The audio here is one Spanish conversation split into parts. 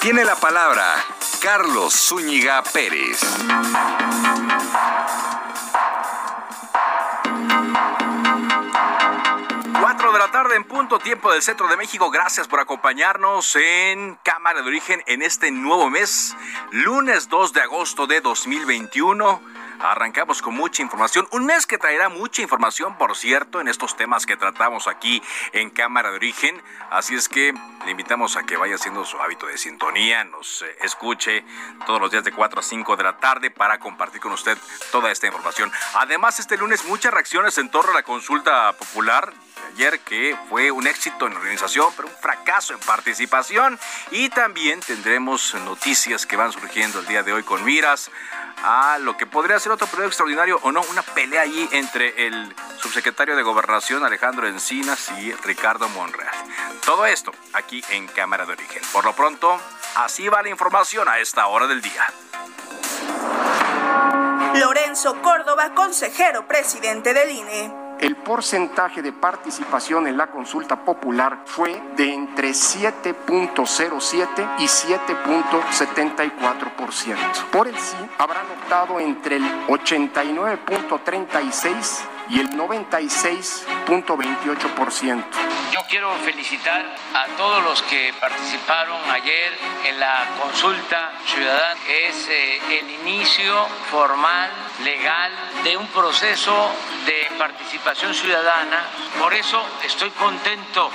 tiene la palabra Carlos Zúñiga Pérez. Cuatro de la tarde en punto, tiempo del centro de México. Gracias por acompañarnos en Cámara de Origen en este nuevo mes, lunes 2 de agosto de 2021. Arrancamos con mucha información, un mes que traerá mucha información, por cierto, en estos temas que tratamos aquí en Cámara de Origen. Así es que le invitamos a que vaya haciendo su hábito de sintonía, nos eh, escuche todos los días de 4 a 5 de la tarde para compartir con usted toda esta información. Además, este lunes muchas reacciones en torno a la consulta popular ayer que fue un éxito en organización, pero un fracaso en participación. Y también tendremos noticias que van surgiendo el día de hoy con miras a lo que podría ser otro periodo extraordinario o no, una pelea allí entre el subsecretario de Gobernación Alejandro Encinas y Ricardo Monreal. Todo esto aquí en Cámara de Origen. Por lo pronto, así va la información a esta hora del día. Lorenzo Córdoba, consejero presidente del INE el porcentaje de participación en la consulta popular fue de entre 7.07 y 7.74%. Por el sí habrán optado entre el 89.36 y el 96.28%. Yo quiero felicitar a todos los que participaron ayer en la consulta ciudadana. Es eh, el inicio formal, legal, de un proceso de participación ciudadana. Por eso estoy contento.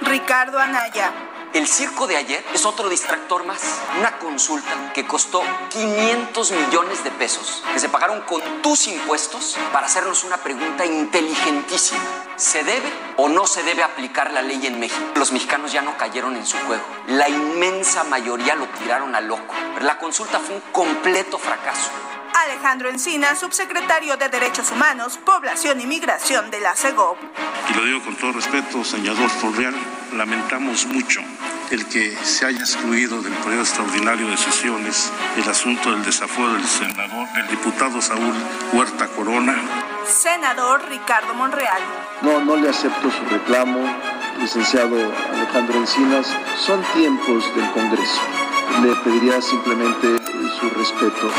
Ricardo Anaya el circo de ayer es otro distractor más. Una consulta que costó 500 millones de pesos, que se pagaron con tus impuestos para hacernos una pregunta inteligentísima. ¿Se debe o no se debe aplicar la ley en México? Los mexicanos ya no cayeron en su juego. La inmensa mayoría lo tiraron a loco. La consulta fue un completo fracaso. Alejandro Encina, subsecretario de Derechos Humanos, Población y Migración de la CEGOP. Y lo digo con todo respeto, senador Forreal, lamentamos mucho el que se haya excluido del periodo extraordinario de sesiones el asunto del desafuero del senador, del diputado Saúl Huerta Corona. Senador Ricardo Monreal. No, no le acepto su reclamo, licenciado Alejandro Encinas. Son tiempos del Congreso. Le pediría simplemente su respeto.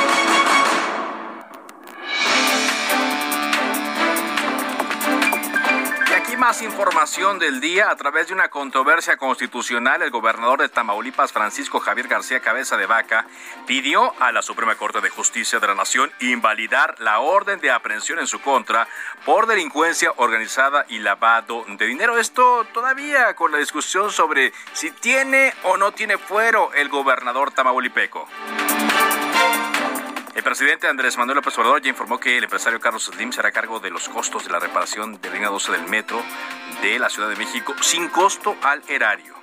Más información del día a través de una controversia constitucional. El gobernador de Tamaulipas, Francisco Javier García Cabeza de Vaca, pidió a la Suprema Corte de Justicia de la Nación invalidar la orden de aprehensión en su contra por delincuencia organizada y lavado de dinero. Esto todavía con la discusión sobre si tiene o no tiene fuero el gobernador tamaulipeco. El presidente Andrés Manuel López Obrador ya informó que el empresario Carlos Slim será a cargo de los costos de la reparación de línea 12 del metro de la Ciudad de México sin costo al erario.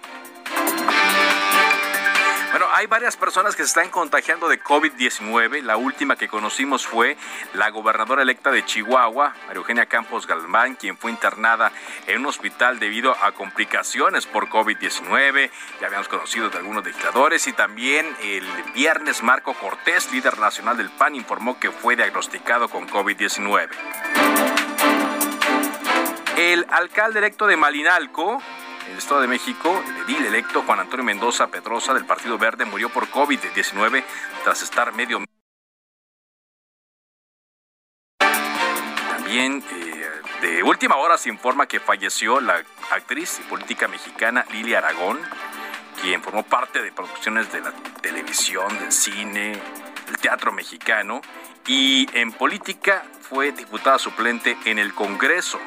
Bueno, hay varias personas que se están contagiando de COVID-19. La última que conocimos fue la gobernadora electa de Chihuahua, María Eugenia Campos Galván, quien fue internada en un hospital debido a complicaciones por COVID-19. Ya habíamos conocido de algunos legisladores y también el viernes Marco Cortés, líder nacional del PAN, informó que fue diagnosticado con COVID-19. El alcalde electo de Malinalco, el Estado de México, el edil electo Juan Antonio Mendoza Pedrosa del Partido Verde murió por COVID-19 tras estar medio... También eh, de última hora se informa que falleció la actriz y política mexicana Lili Aragón. quien formó parte de producciones de la televisión, del cine, el teatro mexicano y en política fue diputada suplente en el Congreso.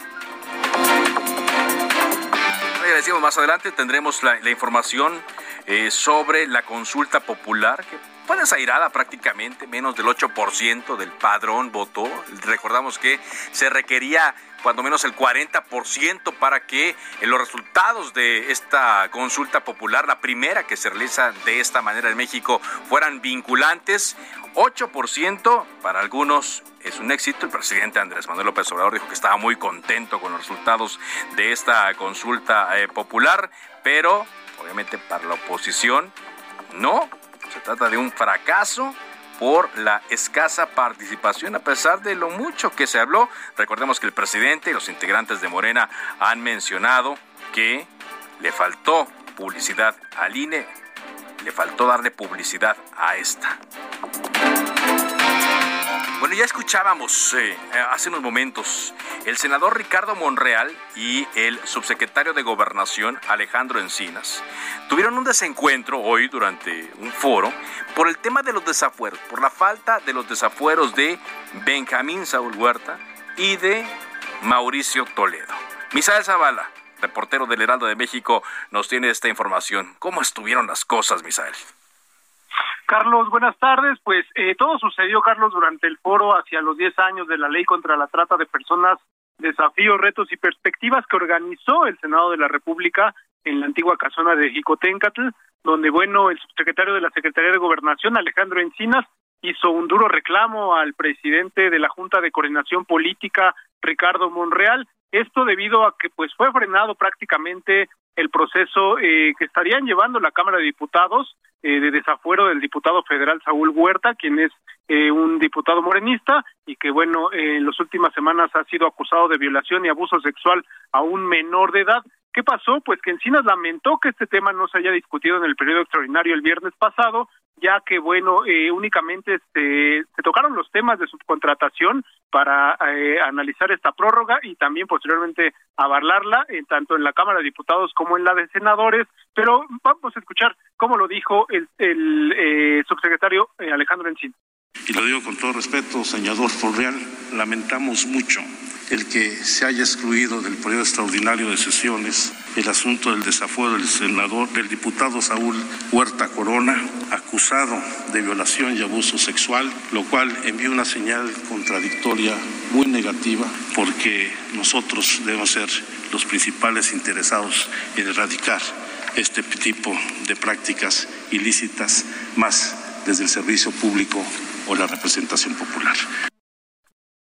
Decimos más adelante, tendremos la, información eh, sobre la consulta popular que fue desairada prácticamente, menos del 8% del padrón votó. Recordamos que se requería cuando menos el 40% para que los resultados de esta consulta popular, la primera que se realiza de esta manera en México, fueran vinculantes. 8% para algunos es un éxito. El presidente Andrés Manuel López Obrador dijo que estaba muy contento con los resultados de esta consulta eh, popular, pero obviamente para la oposición no. Se trata de un fracaso por la escasa participación a pesar de lo mucho que se habló. Recordemos que el presidente y los integrantes de Morena han mencionado que le faltó publicidad al INE, le faltó darle publicidad a esta. Bueno, ya escuchábamos eh, hace unos momentos el senador Ricardo Monreal y el subsecretario de Gobernación Alejandro Encinas tuvieron un desencuentro hoy durante un foro por el tema de los desafueros, por la falta de los desafueros de Benjamín Saúl Huerta y de Mauricio Toledo. Misael Zavala, reportero del Heraldo de México, nos tiene esta información. ¿Cómo estuvieron las cosas, Misael? Carlos, buenas tardes. Pues eh, todo sucedió, Carlos, durante el foro hacia los 10 años de la ley contra la trata de personas, desafíos, retos y perspectivas que organizó el Senado de la República en la antigua casona de Jicotencatl, donde, bueno, el subsecretario de la Secretaría de Gobernación, Alejandro Encinas, hizo un duro reclamo al presidente de la Junta de Coordinación Política, Ricardo Monreal, esto debido a que pues fue frenado prácticamente el proceso eh, que estarían llevando la Cámara de Diputados eh, de desafuero del diputado federal Saúl Huerta, quien es eh, un diputado morenista y que, bueno, en las últimas semanas ha sido acusado de violación y abuso sexual a un menor de edad. ¿Qué pasó? Pues que Encinas lamentó que este tema no se haya discutido en el periodo extraordinario el viernes pasado, ya que, bueno, eh, únicamente se, se, tocaron los temas de subcontratación para eh, analizar esta prórroga y también posteriormente avalarla, eh, tanto en la Cámara de Diputados como en la de Senadores. Pero vamos a escuchar cómo lo dijo el, el subsecretario Alejandro Encinas. Y lo digo con todo respeto, señor Forreal, lamentamos mucho el que se haya excluido del periodo extraordinario de sesiones el asunto del desafuero del senador, del diputado Saúl Huerta Corona, acusado de violación y abuso sexual, lo cual envía una señal contradictoria muy negativa porque nosotros debemos ser los principales interesados en erradicar este tipo de prácticas ilícitas más desde el servicio público o la representación popular.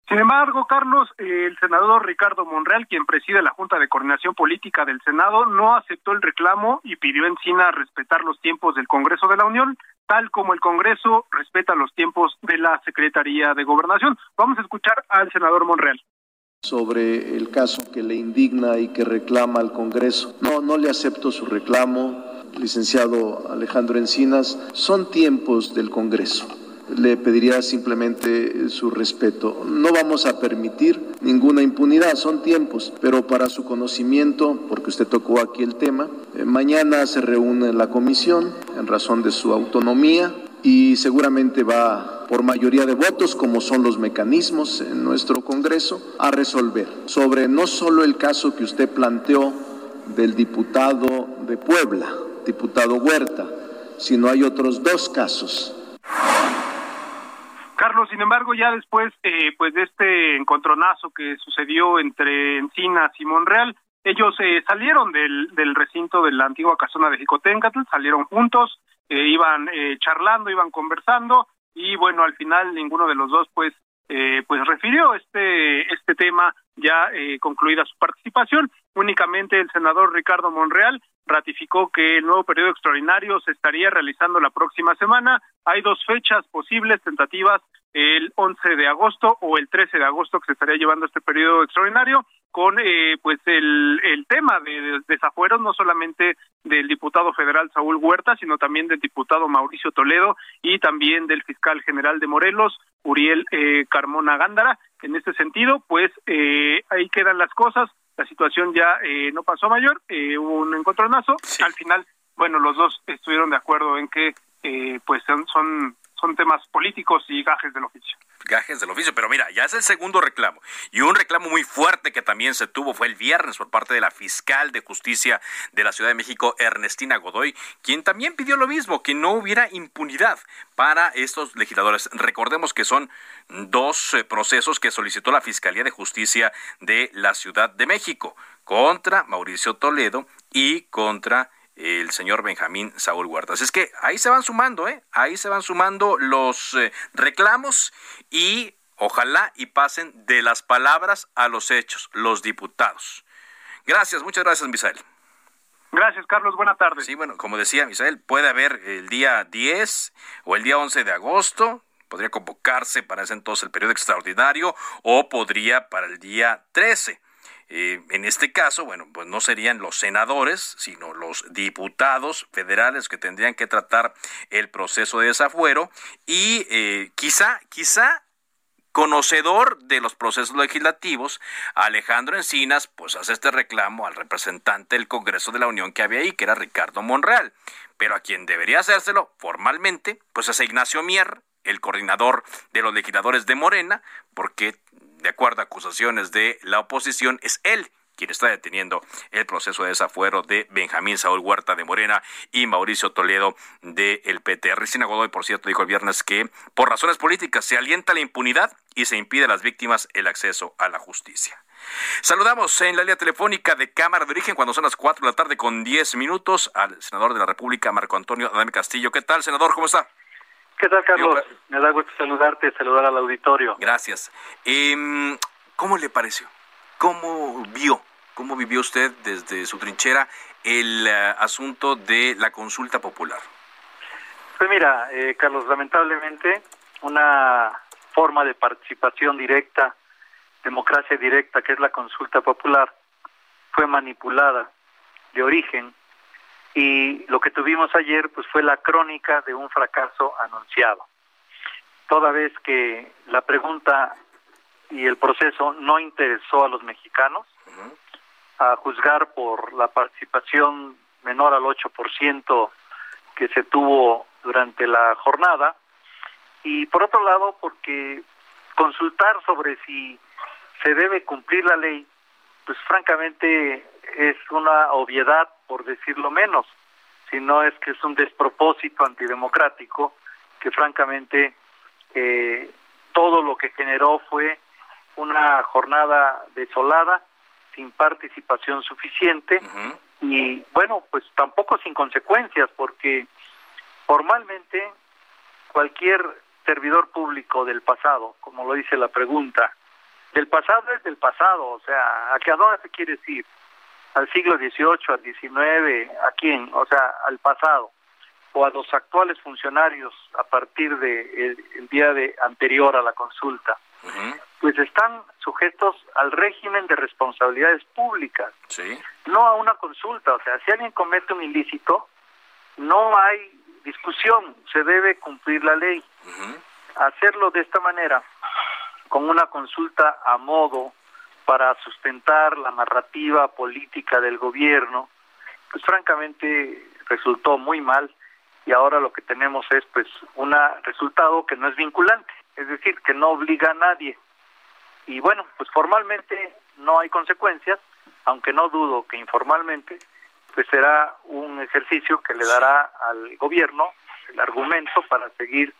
Sin embargo, Carlos, el senador Ricardo Monreal, quien preside la Junta de Coordinación Política del Senado, no aceptó el reclamo y pidió en respetar los tiempos del Congreso de la Unión, tal como el Congreso respeta los tiempos de la Secretaría de Gobernación. Vamos a escuchar al senador Monreal sobre el caso que le indigna y que reclama al Congreso. No, no le acepto su reclamo, licenciado Alejandro Encinas. Son tiempos del Congreso le pediría simplemente su respeto. No vamos a permitir ninguna impunidad, son tiempos, pero para su conocimiento, porque usted tocó aquí el tema, eh, mañana se reúne la comisión en razón de su autonomía y seguramente va por mayoría de votos, como son los mecanismos en nuestro Congreso, a resolver sobre no solo el caso que usted planteó del diputado de Puebla, diputado Huerta, sino hay otros dos casos. Carlos, sin embargo, ya después eh, pues de este encontronazo que sucedió entre Encinas y Monreal, ellos eh, salieron del, del recinto de la antigua casona de Jicotencatl, salieron juntos, eh, iban eh, charlando, iban conversando y bueno, al final ninguno de los dos pues eh, pues refirió este este tema ya eh, concluida su participación. Únicamente el senador Ricardo Monreal ratificó que el nuevo periodo extraordinario se estaría realizando la próxima semana. Hay dos fechas posibles tentativas el 11 de agosto o el 13 de agosto que se estaría llevando este periodo extraordinario con eh, pues el, el tema de, desafueros no solamente del diputado federal Saúl Huerta sino también del diputado Mauricio Toledo y también del fiscal general de Morelos Uriel eh, Carmona Gándara. En este sentido pues eh, ahí quedan las cosas. La situación ya eh, no pasó mayor hubo un encontronazo. Al final bueno, los dos estuvieron de acuerdo en que eh, pues son, son, son temas políticos y gajes del oficio gajes del oficio. Pero mira, ya es el segundo reclamo. Y un reclamo muy fuerte que también se tuvo fue el viernes por parte de la fiscal de justicia de la Ciudad de México, Ernestina Godoy, quien también pidió lo mismo, que no hubiera impunidad para estos legisladores. Recordemos que son dos eh, procesos que solicitó la Fiscalía de Justicia de la Ciudad de México contra Mauricio Toledo y contra el señor Benjamín Saúl Huertas. Es que ahí se van sumando, ¿eh? Ahí se van sumando los eh, reclamos y ojalá y pasen de las palabras a los hechos, los diputados. Gracias, muchas gracias, Misael. Gracias, Carlos. Buenas tardes. Sí, bueno, como decía Misael, puede haber el día 10 o el día 11 de agosto, podría convocarse para ese entonces el periodo extraordinario o podría para el día 13. Eh, en este caso, bueno, pues no serían los senadores, sino los diputados federales que tendrían que tratar el proceso de desafuero y eh, quizá, quizá conocedor de los procesos legislativos, Alejandro Encinas, pues hace este reclamo al representante del Congreso de la Unión que había ahí, que era Ricardo Monreal. Pero a quien debería hacérselo formalmente, pues es Ignacio Mier, el coordinador de los legisladores de Morena, porque de acuerdo a acusaciones de la oposición, es él quien está deteniendo el proceso de desafuero de Benjamín Saúl Huerta de Morena y Mauricio Toledo del el PT. Ricina Godoy, por cierto, dijo el viernes que por razones políticas se alienta la impunidad y se impide a las víctimas el acceso a la justicia. Saludamos en la línea telefónica de Cámara de Origen cuando son las 4 de la tarde con 10 minutos al senador de la República, Marco Antonio Adame Castillo. ¿Qué tal, senador? ¿Cómo está? ¿Qué tal, Carlos? Me da gusto saludarte, saludar al auditorio. Gracias. Em, ¿Cómo le pareció? ¿Cómo vio, cómo vivió usted desde su trinchera el eh, asunto de la consulta popular? Pues mira, eh, Carlos, lamentablemente una forma de participación directa, democracia directa, que es la consulta popular, fue manipulada de origen y lo que tuvimos ayer pues fue la crónica de un fracaso anunciado. Toda vez que la pregunta y el proceso no interesó a los mexicanos, a juzgar por la participación menor al 8% que se tuvo durante la jornada, y por otro lado porque consultar sobre si se debe cumplir la ley, pues francamente es una obviedad por decirlo menos, sino es que es un despropósito antidemocrático que francamente eh, todo lo que generó fue una jornada desolada, sin participación suficiente y bueno, pues tampoco sin consecuencias, porque formalmente cualquier servidor público del pasado, como lo dice la pregunta, del pasado es del pasado, o sea, ¿a qué a dónde se quiere decir? Al siglo XVIII, al XIX, ¿a quién? O sea, al pasado, o a los actuales funcionarios a partir del de el, día de anterior a la consulta, pues están sujetos al régimen de responsabilidades públicas, no a una consulta. O sea, si alguien comete un ilícito, no hay discusión, se debe cumplir la ley. Hacerlo de esta manera, con una consulta a modo, para sustentar la narrativa política del gobierno, pues francamente resultó muy mal y ahora lo que tenemos es pues un resultado que no es vinculante, es decir, que no obliga a nadie. Y bueno, pues formalmente no hay consecuencias, aunque no dudo que informalmente pues será un ejercicio que le dará al gobierno el argumento para seguir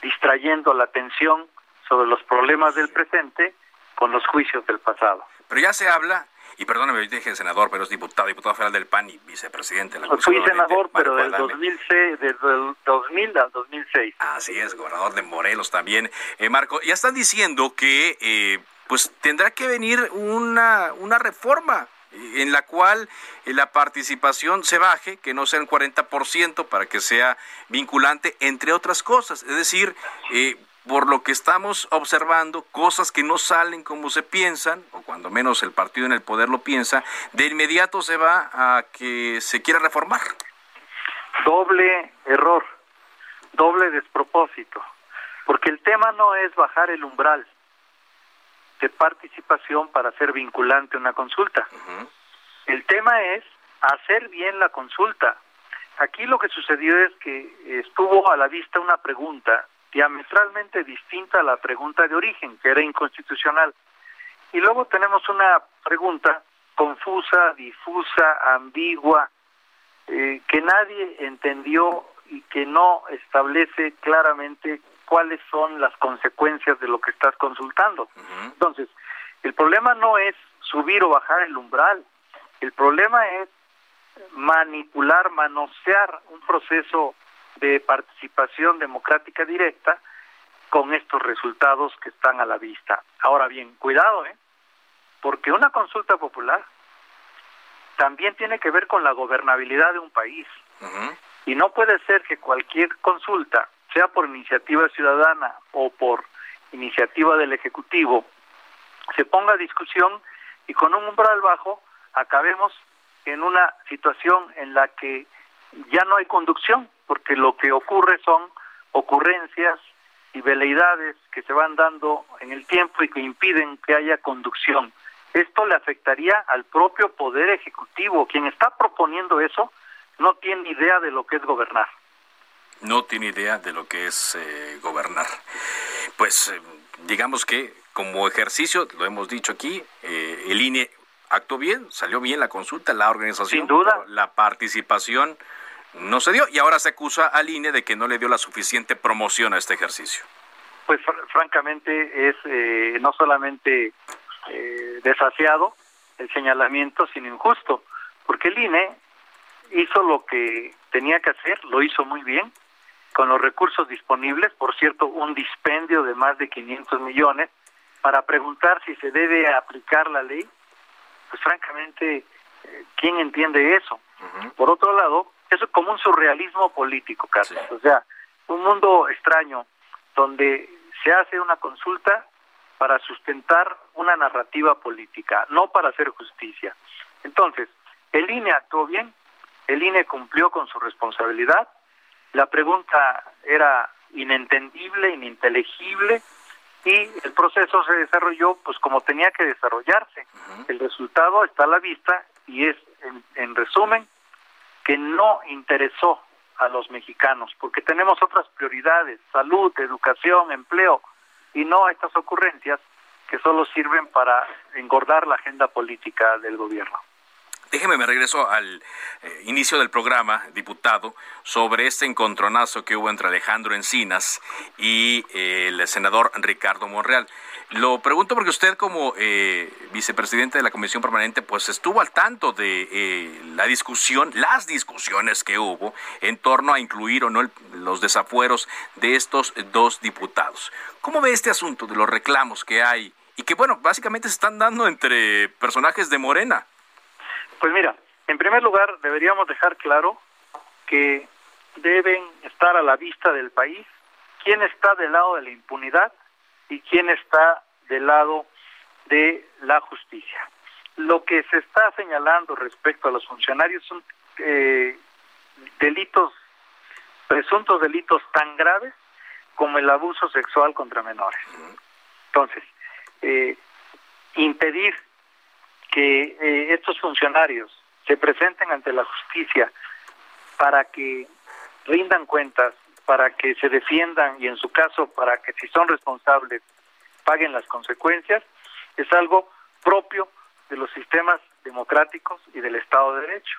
distrayendo la atención sobre los problemas del presente con los juicios del pasado. Pero ya se habla, y perdóneme, yo dije senador, pero es diputado, diputado federal del PAN y vicepresidente. De la Fui senador, pero del 2006, desde el 2000 al 2006. Así es, gobernador de Morelos también. Eh, Marco, ya están diciendo que eh, pues tendrá que venir una, una reforma en la cual eh, la participación se baje, que no sea el 40% para que sea vinculante, entre otras cosas. Es decir, eh, por lo que estamos observando, cosas que no salen como se piensan, o cuando menos el partido en el poder lo piensa, de inmediato se va a que se quiera reformar. Doble error, doble despropósito, porque el tema no es bajar el umbral de participación para ser vinculante una consulta. El tema es hacer bien la consulta, aquí lo que sucedió es que estuvo a la vista una pregunta diametralmente distinta a la pregunta de origen, que era inconstitucional. Y luego tenemos una pregunta confusa, difusa, ambigua, eh, que nadie entendió y que no establece claramente cuáles son las consecuencias de lo que estás consultando. Entonces, el problema no es subir o bajar el umbral, el problema es manipular, manosear un proceso de participación democrática directa con estos resultados que están a la vista. Ahora bien, cuidado, ¿eh? Porque una consulta popular también tiene que ver con la gobernabilidad de un país. Y no puede ser que cualquier consulta, sea por iniciativa ciudadana o por iniciativa del Ejecutivo, se ponga a discusión y con un umbral bajo acabemos en una situación en la que ya no hay conducción, porque lo que ocurre son ocurrencias y veleidades que se van dando en el tiempo y que impiden que haya conducción. Esto le afectaría al propio Poder Ejecutivo. Quien está proponiendo eso no tiene idea de lo que es gobernar. No tiene idea de lo que es eh, gobernar. Pues eh, digamos que como ejercicio, lo hemos dicho aquí, eh, el INE actuó bien, salió bien la consulta, la organización. Sin duda. La participación no se dio y ahora se acusa al INE de que no le dio la suficiente promoción a este ejercicio. Pues francamente es eh, no solamente eh, el señalamiento, sino injusto, porque el INE hizo lo que tenía que hacer, lo hizo muy bien, con los recursos disponibles, por cierto, un dispendio de más de 500 millones, para preguntar si se debe aplicar la ley, pues francamente, eh, ¿quién entiende eso? Por otro lado, es como un surrealismo político, casi. O sea, un mundo extraño donde se hace una consulta para sustentar una narrativa política, no para hacer justicia. Entonces, el INE actuó bien, el INE cumplió con su responsabilidad, la pregunta era inentendible, ininteligible, y el proceso se desarrolló pues como tenía que desarrollarse. El resultado está a la vista y es, en, resumen, que no interesó a los mexicanos, porque tenemos otras prioridades, salud, educación, empleo, y no estas ocurrencias que solo sirven para engordar la agenda política del gobierno. Déjeme, me regreso al eh, inicio del programa, diputado, sobre este encontronazo que hubo entre Alejandro Encinas y eh, el senador Ricardo Monreal. Lo pregunto porque usted como eh, vicepresidente de la Comisión Permanente pues estuvo al tanto de la discusión, las discusiones que hubo en torno a incluir o no los desafueros de estos dos diputados. ¿Cómo ve este asunto de los reclamos que hay y que bueno, básicamente se están dando entre personajes de Morena? Pues mira, en primer lugar deberíamos dejar claro que deben estar a la vista del país quién está del lado de la impunidad y quién está del lado de la justicia. Lo que se está señalando respecto a los funcionarios son eh, delitos, presuntos delitos tan graves como el abuso sexual contra menores. Entonces, eh, impedir que eh, estos funcionarios se presenten ante la justicia para que rindan cuentas, para que se defiendan y en su caso para que si son responsables paguen las consecuencias, es algo propio de los sistemas democráticos y del Estado de Derecho.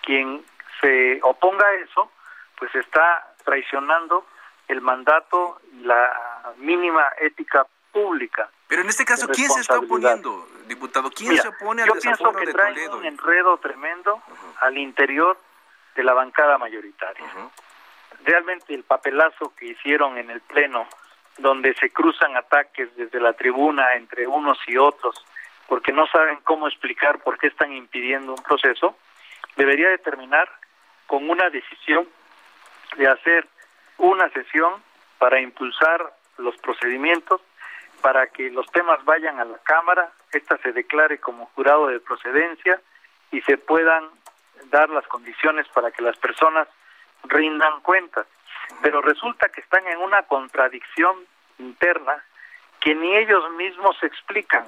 Quien se oponga a eso, pues está traicionando el mandato y la mínima ética pública. Pero en este caso, ¿quién se está oponiendo? diputado. ¿Quién se opone al yo pienso que trae un enredo tremendo al interior de la bancada mayoritaria. Realmente el papelazo que hicieron en el Pleno, donde se cruzan ataques desde la tribuna entre unos y otros, porque no saben cómo explicar por qué están impidiendo un proceso, debería determinar con una decisión de hacer una sesión para impulsar los procedimientos para que los temas vayan a la Cámara, esta se declare como jurado de procedencia y se puedan dar las condiciones para que las personas rindan cuentas. Pero resulta que están en una contradicción interna que ni ellos mismos explican.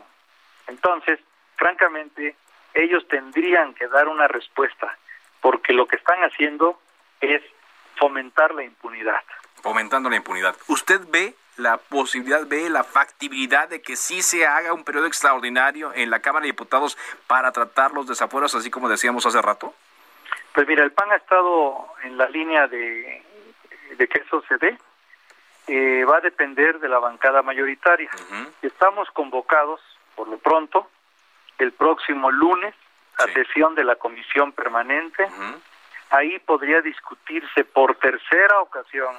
Entonces, francamente, ellos tendrían que dar una respuesta, porque lo que están haciendo es fomentar la impunidad. Fomentando la impunidad. ¿Usted ve la posibilidad, ve la factibilidad de que sí se haga un periodo extraordinario en la Cámara de Diputados para tratar los desafueros, así como decíamos hace rato? Pues mira, el PAN ha estado en la línea de, de que eso se dé. Eh, va a depender de la bancada mayoritaria. Estamos convocados, por lo pronto, el próximo lunes a sesión de la comisión permanente. Ahí podría discutirse por tercera ocasión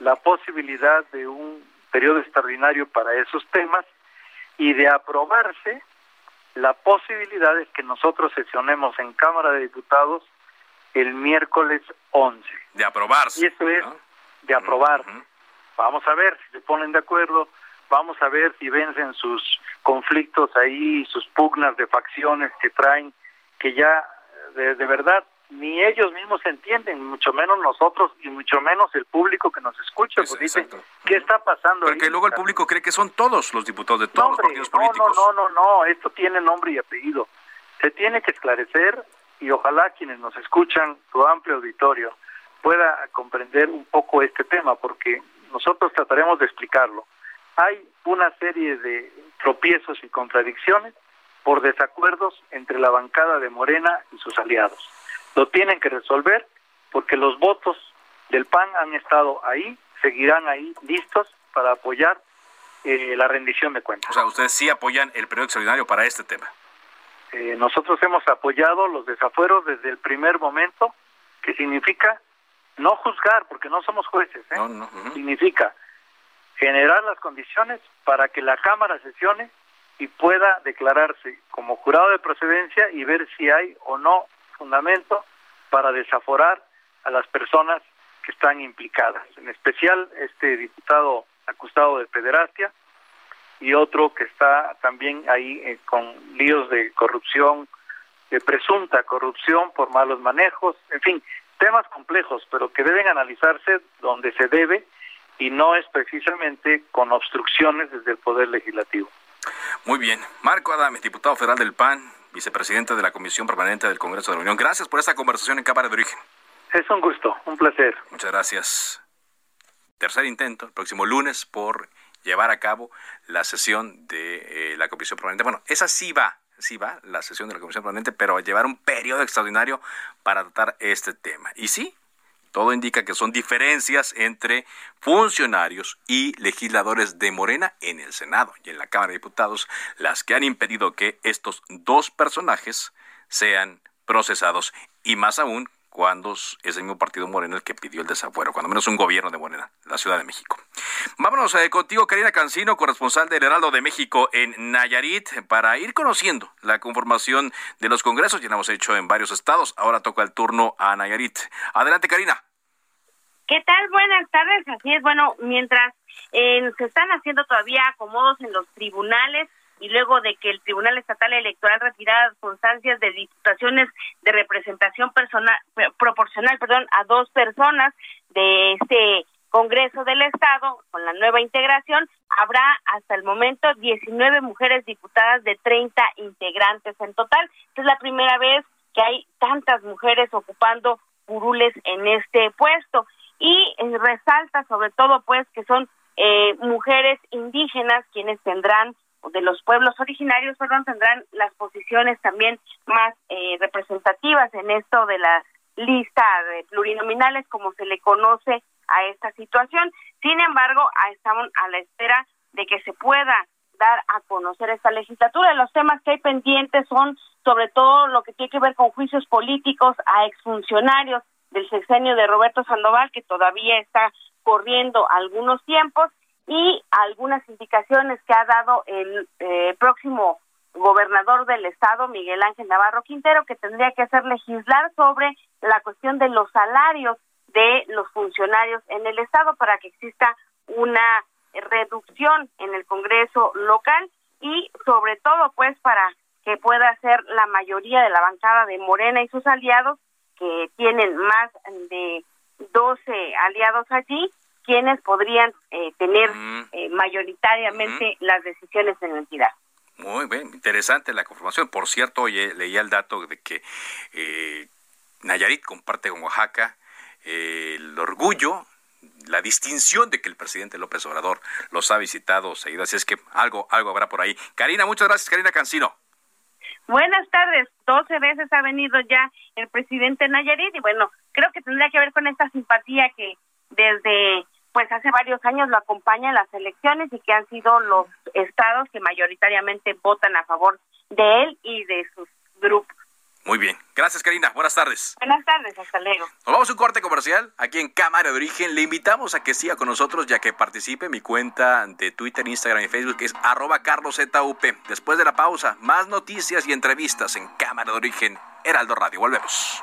la posibilidad de un periodo extraordinario para esos temas y de aprobarse la posibilidad de que nosotros sesionemos en Cámara de Diputados el miércoles 11. De aprobarse. Y eso es de aprobar. Vamos a ver si se ponen de acuerdo, vamos a ver si vencen sus conflictos ahí, sus pugnas de facciones que traen, que ya de, verdad ni ellos mismos entienden, mucho menos nosotros y mucho menos el público que nos escucha, pues dice, ¿qué está pasando? Porque luego el público cree que son todos los diputados de todos los partidos políticos. No, no, no, no, esto tiene nombre y apellido. Se tiene que esclarecer y ojalá quienes nos escuchan, tu amplio auditorio, pueda comprender un poco este tema, porque nosotros trataremos de explicarlo. Hay una serie de tropiezos y contradicciones por desacuerdos entre la bancada de Morena y sus aliados. Lo tienen que resolver porque los votos del PAN han estado ahí, seguirán ahí listos para apoyar eh, la rendición de cuentas. O sea, ustedes sí apoyan el periodo extraordinario para este tema. Eh, nosotros hemos apoyado los desafueros desde el primer momento, que significa no juzgar, porque no somos jueces, ¿eh? significa generar las condiciones para que la Cámara sesione y pueda declararse como jurado de procedencia y ver si hay o no fundamento para desaforar a las personas que están implicadas, en especial este diputado acusado de pederastia, y otro que está también ahí eh, con líos de corrupción, de presunta corrupción por malos manejos, en fin, temas complejos, pero que deben analizarse donde se debe y no es precisamente con obstrucciones desde el Poder Legislativo. Muy bien. Marco Adame, diputado federal del PAN, vicepresidente de la Comisión Permanente del Congreso de la Unión. Gracias por esta conversación en Cámara de Origen. Es un gusto, un placer. Muchas gracias. Tercer intento, el próximo lunes, por llevar a cabo la sesión de eh, la Comisión Permanente. Bueno, esa sí va, sí va, la sesión de la Comisión Permanente, pero a llevar un periodo extraordinario para tratar este tema. Y sí, todo indica que son diferencias entre funcionarios y legisladores de Morena en el Senado y en la Cámara de Diputados las que han impedido que estos dos personajes sean procesados y más aún cuando es el mismo partido Morena el que pidió el desafuero, cuando menos un gobierno de Morena, la Ciudad de México. Vámonos eh, contigo, Karina Cancino, corresponsal del Heraldo de México en Nayarit, para ir conociendo la conformación de los congresos. Ya lo hemos hecho en varios estados, ahora toca el turno a Nayarit. Adelante, Karina. ¿Qué tal? Buenas tardes. Así es, bueno, mientras eh, se están haciendo todavía acomodos en los tribunales, y luego de que el Tribunal Estatal Electoral retirara constancias de diputaciones de representación personal, proporcional perdón, a dos personas de este Congreso del Estado, con la nueva integración, habrá hasta el momento 19 mujeres diputadas de 30 integrantes en total. Es la primera vez que hay tantas mujeres ocupando curules en este puesto y eh, resalta sobre todo pues que son eh, mujeres indígenas quienes tendrán de los pueblos originarios, perdón, tendrán las posiciones también más eh, representativas en esto de la lista de plurinominales, como se le conoce a esta situación. Sin embargo, estamos a la espera de que se pueda dar a conocer esta legislatura. Los temas que hay pendientes son sobre todo lo que tiene que ver con juicios políticos a exfuncionarios del sexenio de Roberto Sandoval, que todavía está corriendo algunos tiempos, y algunas indicaciones que ha dado el eh, próximo gobernador del estado, Miguel Ángel Navarro Quintero, que tendría que hacer legislar sobre la cuestión de los salarios de los funcionarios en el estado para que exista una reducción en el Congreso local y sobre todo pues para que pueda ser la mayoría de la bancada de Morena y sus aliados que tienen más de 12 aliados allí quienes podrían eh, tener eh, mayoritariamente las decisiones en la entidad. Muy bien, interesante la conformación. Por cierto, oye, leía el dato de que eh, Nayarit comparte con Oaxaca eh, el orgullo la distinción de que el presidente López Obrador los ha visitado seguido, así es que algo, algo habrá por ahí. Karina, muchas gracias, Karina Cancino. Buenas tardes. Doce veces ha venido ya el presidente Nayarit y bueno, creo que tendría que ver con esta simpatía que desde pues hace varios años lo acompaña en las elecciones y que han sido los estados que mayoritariamente votan a favor de él y de sus grupos. Muy bien. Gracias, Karina. Buenas tardes. Buenas tardes. Hasta luego. Nos vamos a un corte comercial aquí en Cámara de Origen. Le invitamos a que siga con nosotros ya que participe en mi cuenta de Twitter, Instagram y Facebook que es arroba carloszup. Después de la pausa, más noticias y entrevistas en Cámara de Origen, Heraldo Radio. Volvemos.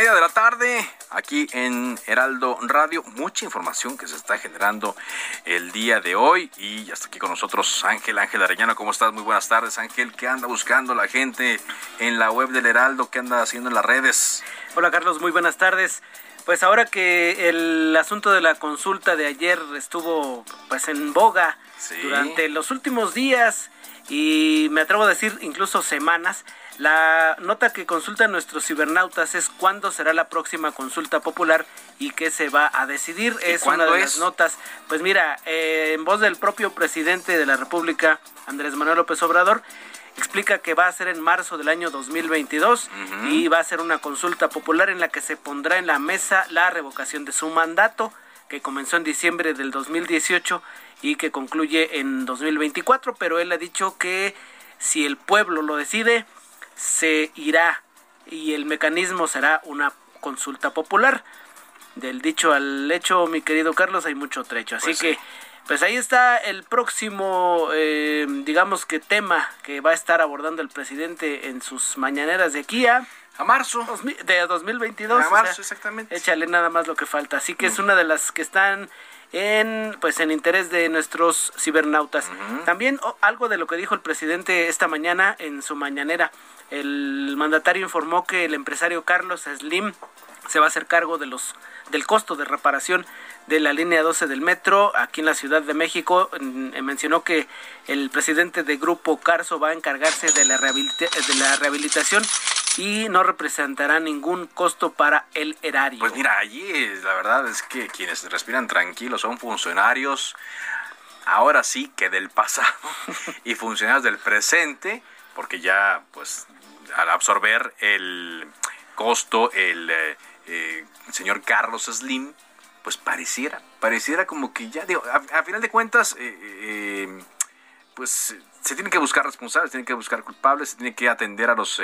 Media de la tarde, aquí en Heraldo Radio. Mucha información que se está generando el día de hoy. Y hasta aquí con nosotros Ángel, Ángel Arellano. ¿Cómo estás? Muy buenas tardes, Ángel. ¿Qué anda buscando la gente en la web del Heraldo? ¿Qué anda haciendo en las redes? Hola Carlos, muy buenas tardes. Pues ahora que el asunto de la consulta de ayer estuvo pues en boga durante los últimos días y me atrevo a decir incluso semanas, la nota que consultan nuestros cibernautas es cuándo será la próxima consulta popular y qué se va a decidir. Es una de las notas. Pues mira, eh, en voz del propio presidente de la República, Andrés Manuel López Obrador, explica que va a ser en marzo del año 2022 y va a ser una consulta popular en la que se pondrá en la mesa la revocación de su mandato que comenzó en diciembre del 2018 y que concluye en 2024, pero él ha dicho que si el pueblo lo decide, se irá y el mecanismo será una consulta popular. Del dicho al hecho, mi querido Carlos, hay mucho trecho. Así pues que pues ahí está el próximo, eh, digamos que tema que va a estar abordando el presidente en sus mañaneras de aquí a... A marzo. De 2022. A marzo, exactamente. Échale nada más lo que falta. Así que es una de las que están en pues en interés de nuestros cibernautas. También algo de lo que dijo el presidente esta mañana en su mañanera. El mandatario informó que el empresario Carlos Slim se va a hacer cargo de los del costo de reparación de la línea 12 del metro aquí en la Ciudad de México. Mm, mencionó que el presidente de Grupo Carso va a encargarse de la, de la rehabilitación y no representará ningún costo para el erario. Pues mira, allí la verdad es que quienes respiran tranquilos son funcionarios, ahora sí que del pasado, y funcionarios del presente, porque ya pues al absorber el costo, el... Eh, eh, señor Carlos Slim, pues pareciera, pareciera como que ya, digo, a, final de cuentas, eh, pues se tienen que buscar responsables, se tienen que buscar culpables, se tiene que atender a los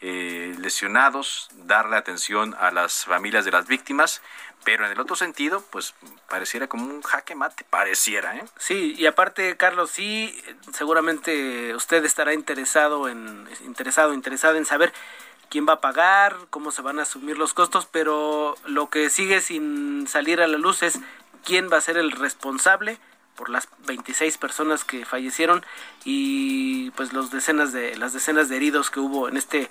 lesionados, darle atención a las familias de las víctimas, pero en el otro sentido, pues pareciera como un jaque mate, pareciera, ¿eh? Sí, y aparte, Carlos, sí, seguramente usted estará interesado en, interesado, interesado en saber quién va a pagar, cómo se van a asumir los costos, pero lo que sigue sin salir a la luz es quién va a ser el responsable por las 26 personas que fallecieron y pues los decenas de las decenas de heridos que hubo en este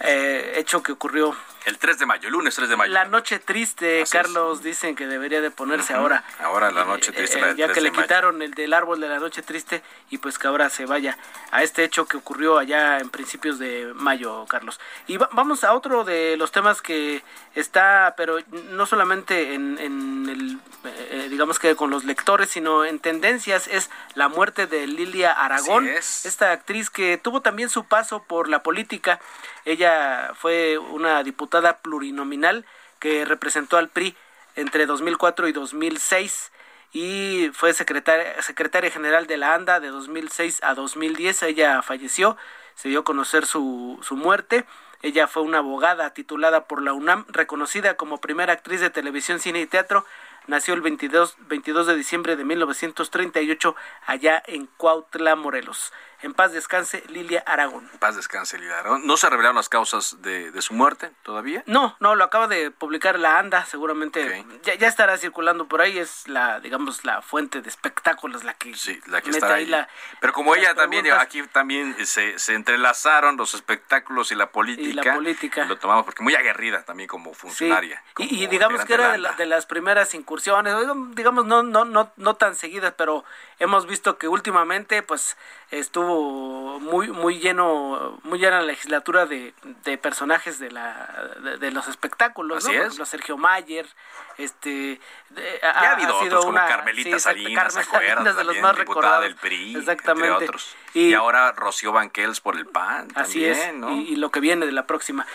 eh, hecho que ocurrió el 3 de mayo, el lunes 3 de mayo. La noche triste, Carlos, dicen que debería de ponerse ahora. Ahora la noche triste. Eh, ya que le quitaron el del árbol de la noche triste y pues que ahora se vaya a este hecho que ocurrió allá en principios de mayo, Carlos. Y vamos a otro de los temas que está, pero no solamente en, el, eh, digamos que con los lectores, sino en tendencias, es la muerte de Lilia Aragón, esta actriz que tuvo también su paso por la política. Ella fue una diputada plurinominal que representó al PRI entre 2004 y 2006 y fue secretaria, secretaria general de la ANDA de 2006 a 2010. Ella falleció, se dio a conocer su, su muerte. Ella fue una abogada titulada por la UNAM, reconocida como primera actriz de televisión, cine y teatro. Nació el 22, 22 de diciembre de 1938 allá en Cuautla, Morelos. En paz descanse Lilia Aragón. En paz descanse Lilia Aragón. ¿No se revelaron las causas de, de, su muerte todavía? No, no, lo acaba de publicar la ANDA, seguramente ya, ya, estará circulando por ahí, es la, digamos, la fuente de espectáculos la que, sí, la que está ahí. La, Pero como ella también, aquí también se, se, entrelazaron los espectáculos y la política. Y la política. Lo tomamos porque muy aguerrida también como funcionaria. Sí. Como y, y, digamos que era de, la, de, las primeras incursiones, digamos, no, no, no, no tan seguidas, pero hemos visto que últimamente, pues, estuvo muy muy lleno muy llena la legislatura de, de personajes de la de, los espectáculos Así ¿no? es. Sergio Mayer este de, ha, ha, habido ha sido otros una, como Carmelita sí, Salinas, Carmen Salinas de los más recordados del PRI exactamente entre otros. Y, y, ahora Rocío Banquels por el PAN así también, es ¿no? y, y lo que viene de la próxima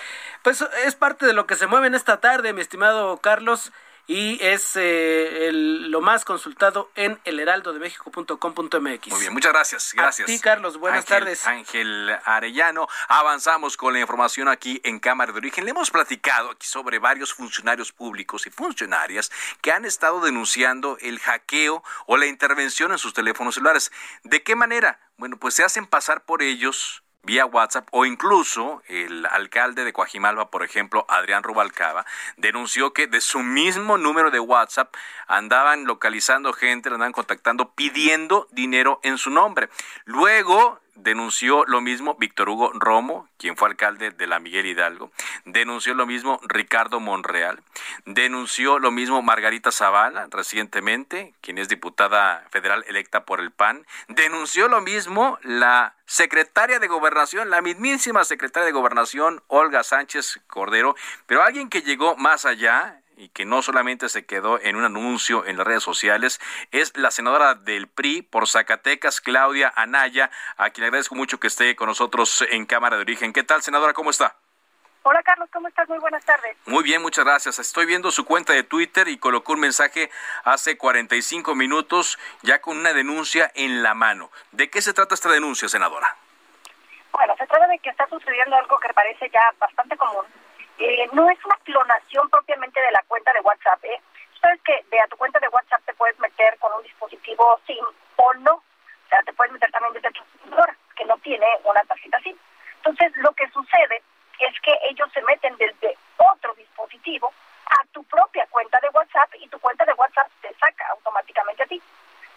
pues es parte de lo que se mueve en esta tarde mi estimado Carlos y es eh, el, lo más consultado en elheraldodemexico.com.mx. Muy bien, muchas gracias. Gracias. A ti, Carlos. Buenas Ángel, tardes. Ángel Arellano. Avanzamos con la información aquí en Cámara de Origen. Le hemos platicado aquí sobre varios funcionarios públicos y funcionarias que han estado denunciando el hackeo o la intervención en sus teléfonos celulares. ¿De qué manera? Bueno, pues se hacen pasar por ellos vía WhatsApp o incluso el alcalde de Coajimalpa, por ejemplo, Adrián Rubalcaba, denunció que de su mismo número de WhatsApp andaban localizando gente, lo andaban contactando pidiendo dinero en su nombre. Luego denunció lo mismo Víctor Hugo Romo, quien fue alcalde de la Miguel Hidalgo, denunció lo mismo Ricardo Monreal, denunció lo mismo Margarita Zavala recientemente, quien es diputada federal electa por el PAN, denunció lo mismo la secretaria de gobernación, la mismísima secretaria de gobernación, Olga Sánchez Cordero, pero alguien que llegó más allá, y que no solamente se quedó en un anuncio en las redes sociales, es la senadora del PRI por Zacatecas, Claudia Anaya, a quien le agradezco mucho que esté con nosotros en Cámara de Origen. ¿Qué tal, senadora? ¿Cómo está? Hola Carlos, ¿cómo estás? Muy buenas tardes. Muy bien, muchas gracias. Estoy viendo su cuenta de Twitter y colocó un mensaje hace 45 minutos ya con una denuncia en la mano. ¿De qué se trata esta denuncia, senadora? Bueno, se trata de que está sucediendo algo que parece ya bastante común eh, no es una clonación propiamente de la cuenta de WhatsApp. ¿eh? Sabes que de a tu cuenta de WhatsApp te puedes meter con un dispositivo SIM o no. O sea, te puedes meter también desde tu computadora, que no tiene una tarjeta SIM. Entonces, lo que sucede es que ellos se meten desde otro dispositivo a tu propia cuenta de WhatsApp y tu cuenta de WhatsApp te saca automáticamente a ti.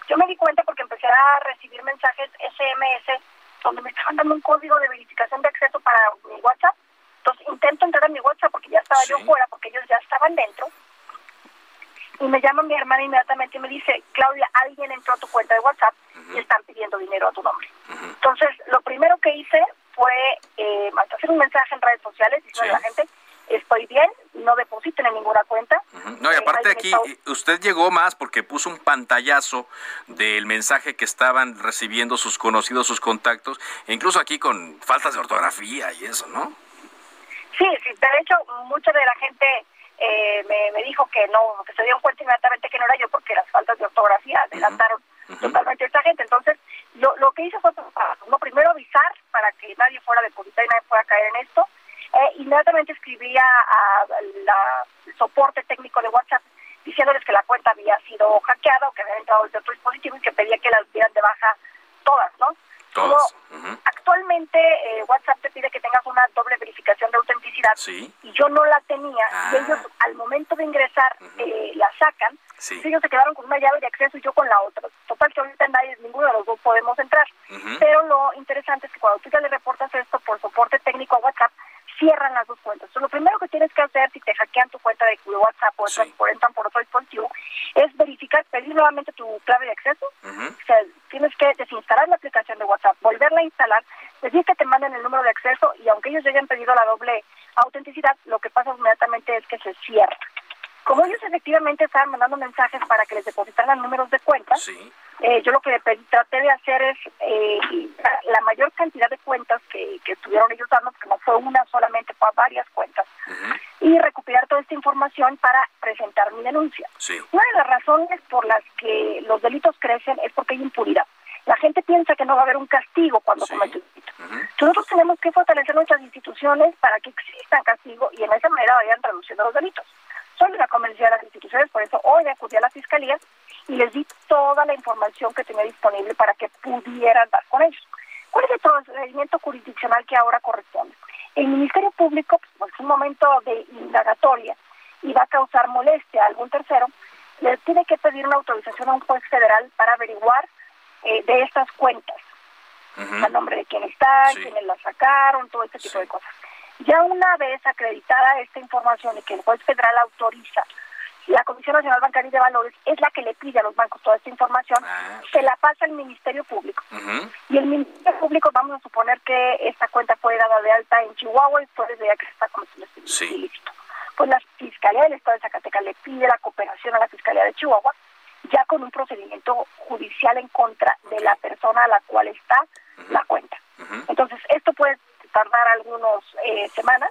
Yo me di cuenta porque empecé a recibir mensajes SMS donde me estaban dando un código de verificación de acceso para mi WhatsApp entonces intento entrar a mi WhatsApp porque ya estaba sí. yo fuera, porque ellos ya estaban dentro. Y me llama mi hermana inmediatamente y me dice, Claudia, alguien entró a tu cuenta de WhatsApp uh -huh. y están pidiendo dinero a tu nombre. Uh -huh. Entonces, lo primero que hice fue eh, hacer un mensaje en redes sociales diciendo sí. a la gente, estoy bien, no depositen en ninguna cuenta. Uh -huh. No, y aparte aquí, está... llegó más porque puso un pantallazo del mensaje que estaban recibiendo sus conocidos, sus contactos, e incluso aquí con faltas de ortografía y eso, ¿no? Sí, sí, de hecho, mucha de la gente eh, me, me, dijo que no, que se dieron cuenta inmediatamente que no era yo porque las faltas de ortografía adelantaron uh -huh. totalmente a esta gente. Entonces, lo, lo que hice fue, no, primero avisar para que nadie fuera depositar y nadie fuera a caer en esto. Eh, inmediatamente escribí a, a la, el soporte técnico de WhatsApp diciéndoles que la cuenta había sido hackeada o que había entrado desde otro dispositivo y que pedía que las dieran de baja todas, ¿no? Todas. Uh -huh. Actualmente eh, WhatsApp te pide que tengas una doble verificación de autenticidad sí. y yo no la tenía ah. y ellos al momento de ingresar uh -huh. eh, la sacan, sí. ellos se quedaron con una llave de acceso y yo con la otra. Total que ahorita nadie, ninguno de los dos podemos entrar. Uh -huh. Pero lo interesante es que cuando tú ya le reportas esto por soporte técnico a WhatsApp, cierran las dos cuentas. Entonces, lo primero que tienes que hacer si te hackean tu cuenta de WhatsApp o sí. por entran por otro dispositivo es verificar, pedir nuevamente tu clave de acceso. Uh -huh. O sea, tienes que desinstalar la aplicación de WhatsApp, volverla a instalar, decir que te manden el número de acceso y aunque ellos ya hayan pedido la doble autenticidad, lo que pasa inmediatamente es que se cierra. Como ellos efectivamente estaban mandando mensajes para que les depositaran números de cuenta, sí. eh, yo lo que traté de hacer es eh, la mayor cantidad de cuentas que, que estuvieron ellos dando, porque no fue una solamente, fue varias cuentas, y recuperar toda esta información para presentar mi denuncia. Una de las razones por las que los delitos crecen es porque hay impunidad. La gente piensa que no va a haber un castigo cuando comete un delito. Nosotros tenemos que fortalecer nuestras instituciones para que existan castigos y en esa manera vayan reduciendo los delitos. Soy una convencida de las instituciones, por eso hoy acudí a la Fiscalía y les di toda la información que tenía disponible para que pudieran dar con ellos. ¿Cuál es el procedimiento jurisdiccional que ahora corresponde? El Ministerio Público, pues es un momento de indagatoria y va a causar molestia a algún tercero, le tiene que pedir una autorización a un juez federal para averiguar eh, de estas cuentas, a nombre de quién está, quiénes la sacaron, todo este tipo de cosas. Ya una vez acreditada esta información y que el juez federal autoriza la Comisión Nacional Bancaria de Valores es la que le pide a los bancos toda esta información, ah, se la pasa al Ministerio Público. Y el Ministerio Público, vamos a suponer que esta cuenta fue dada de alta en Chihuahua y desde ya que se está cometiendo este sí. ilícito. Pues la Fiscalía del Estado de Zacatecas le pide la cooperación a la Fiscalía de Chihuahua, ya con un procedimiento judicial en contra de la persona a la cual está la cuenta. Entonces, esto puede tardar algunas eh, semanas,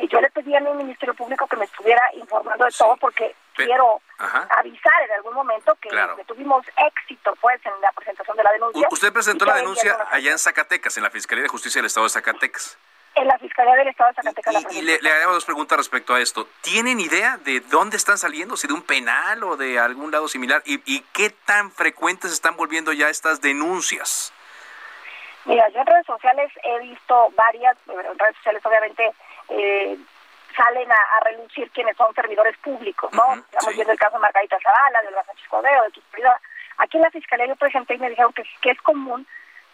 y yo le pedí a mi Ministerio Público que me estuviera informando de todo porque quiero avisar en algún momento que, tuvimos éxito pues en la presentación de la denuncia. usted presentó la denuncia allá en Zacatecas, en la Fiscalía de Justicia del Estado de Zacatecas. En la Fiscalía del Estado de Zacatecas. Y, le, le dos preguntas respecto a esto. ¿Tienen idea de dónde están saliendo? ¿Si de un penal o de algún lado similar? ¿Y, y qué tan frecuentes están volviendo ya estas denuncias? Mira, yo en redes sociales he visto varias, en redes sociales obviamente eh, salen a, relucir quienes son servidores públicos, ¿no? Estamos viendo el caso de Margarita Zavala, de Olga Sánchez Cordero, de tus Aquí en la Fiscalía yo presenté y me dijeron que, que es común,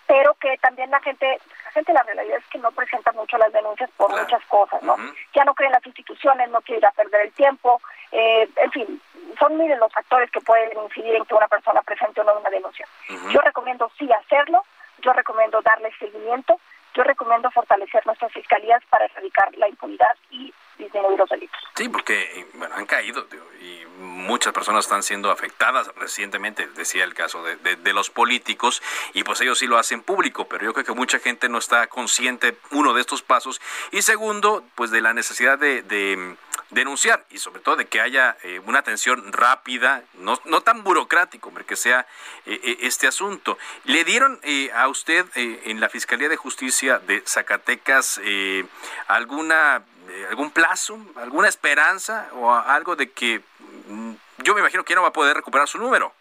pero que también la gente, la gente la realidad es que no presenta mucho las denuncias por muchas cosas, ¿no? Ya no creen en las instituciones, no quiere ir a perder el tiempo, eh, en fin, son miles los factores que pueden incidir en que una persona presente o no una denuncia. Yo recomiendo sí hacerlo, yo recomiendo darle seguimiento, yo recomiendo fortalecer nuestras fiscalías para erradicar la impunidad y Sí, porque bueno, han caído y muchas personas están siendo afectadas recientemente, decía el caso de, los políticos, y pues ellos sí lo hacen público, pero yo creo que mucha gente no está consciente, uno, de estos pasos, y segundo, pues de la necesidad de, de denunciar y sobre todo de que haya eh, una atención rápida, no, no tan burocrático, hombre, que sea eh, eh, este asunto. ¿Le dieron a usted en la Fiscalía de Justicia de Zacatecas alguna algún plazo, alguna esperanza o algo de que mm, yo me imagino que ya no va a poder recuperar su número?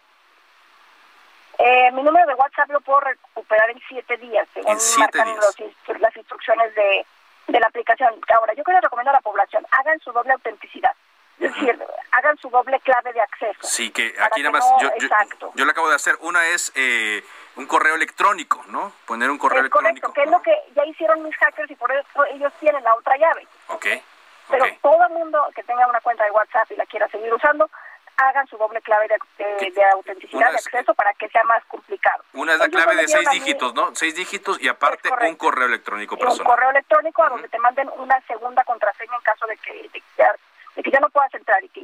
mi número de WhatsApp lo puedo recuperar en siete días, según marcan las instrucciones de de la aplicación. Ahora, yo quiero recomendar a la población, hagan su doble autenticidad. Es decir, hagan su doble clave de acceso. Sí, que aquí nada más, yo, yo, lo acabo de hacer. Una es eh, un correo electrónico, ¿no? Poner un correo electrónico. Correcto, que es lo que ya hicieron mis hackers y por eso ellos tienen la otra llave. Ok. Pero todo el mundo que tenga una cuenta de WhatsApp y la quiera seguir usando, hagan su doble clave de, autenticidad de acceso para que sea más complicado. Una es la clave de seis dígitos, ¿no? Seis dígitos y aparte un correo electrónico personal. Un correo electrónico a donde te manden una segunda contraseña en caso de que, de, que ya no puedas entrar y que,